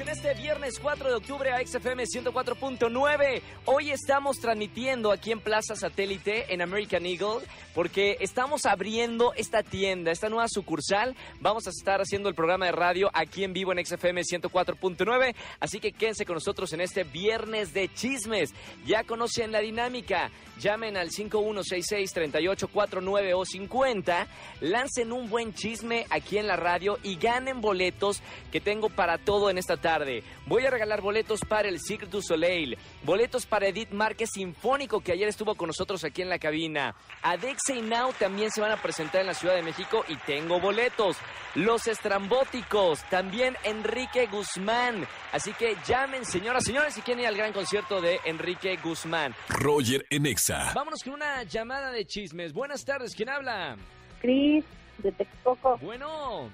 En este viernes 4 de octubre a XFM 104.9. Hoy estamos transmitiendo aquí en Plaza Satélite en American Eagle porque estamos abriendo esta tienda, esta nueva sucursal. Vamos a estar haciendo el programa de radio aquí en vivo en XFM 104.9, así que quédense con nosotros en este viernes de chismes. Ya conocen la dinámica. Llamen al 5166-3849 o 50, lancen un buen chisme aquí en la radio y ganen boletos que tengo para todo en esta tarde. Voy a regalar boletos para el Cirque du Soleil, boletos para Edith Márquez Sinfónico que ayer estuvo con nosotros aquí en la cabina. Adexa y Now también se van a presentar en la Ciudad de México y tengo boletos. Los Estrambóticos, también Enrique Guzmán. Así que llamen, señoras, señores, si quieren ir al gran concierto de Enrique Guzmán. Roger en Exa. Vámonos con una llamada de chismes. Buenas tardes, ¿quién habla? Cris, de Texcoco. Bueno.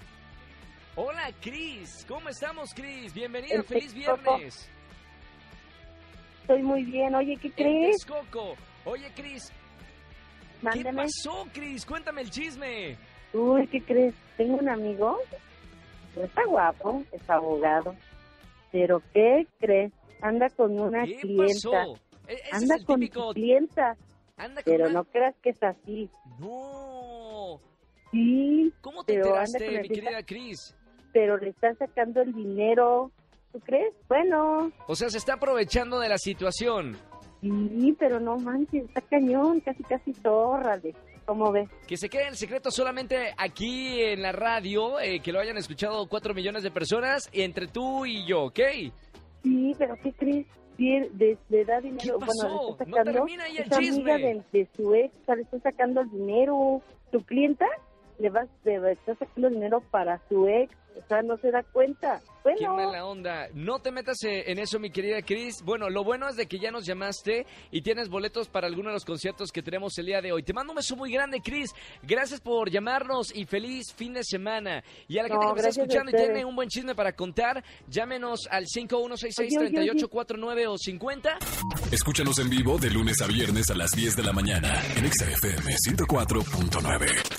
Hola, Cris. ¿Cómo estamos, Cris? Bienvenida, En feliz Texcoco. viernes. Estoy muy bien. Oye, ¿qué crees? Texcoco. Oye, Cris, ¿qué pasó, Cris? Cuéntame el chisme. Uy, ¿qué crees? Tengo un amigo. Está guapo, es abogado. Pero ¿qué crees? Anda con una ¿Qué clienta. pasó? E- Ese Anda es el con típico... clienta. Anda con Pero una- no creas que es así. No. Sí, ¿Cómo te enteraste, mi clienta. querida Cris? Pero le está sacando el dinero. ¿Tú crees? Bueno, O sea, se está aprovechando de la situación. sí, pero no manches, está cañón, casi, casi zórrale. ¿Cómo ves? Que se quede el secreto solamente aquí en la radio, eh, que lo hayan escuchado cuatro millones de personas, entre tú y yo, ¿ok? Sí, pero ¿qué crees? De, le da dinero. ¿Qué Bueno, le está No sacando. termina ahí el es amiga chisme. de, de su ex, le está sacando el dinero. Su clienta le va, le está sacando dinero para su ex. O sea, no se da cuenta. Qué Bueno, mala onda. No te metas eh, en eso, mi querida Cris. Bueno, lo bueno es de que ya nos llamaste y tienes boletos para alguno de los conciertos que tenemos el día de hoy. Te mando un beso muy grande, Cris. Gracias por llamarnos y feliz fin de semana. Y a la No, gente que me está escuchando y tiene un buen chisme para contar, llámenos al 5166-3849 o 50. Escúchanos en vivo de lunes a viernes a las 10 de la mañana en Exa FM 104.9.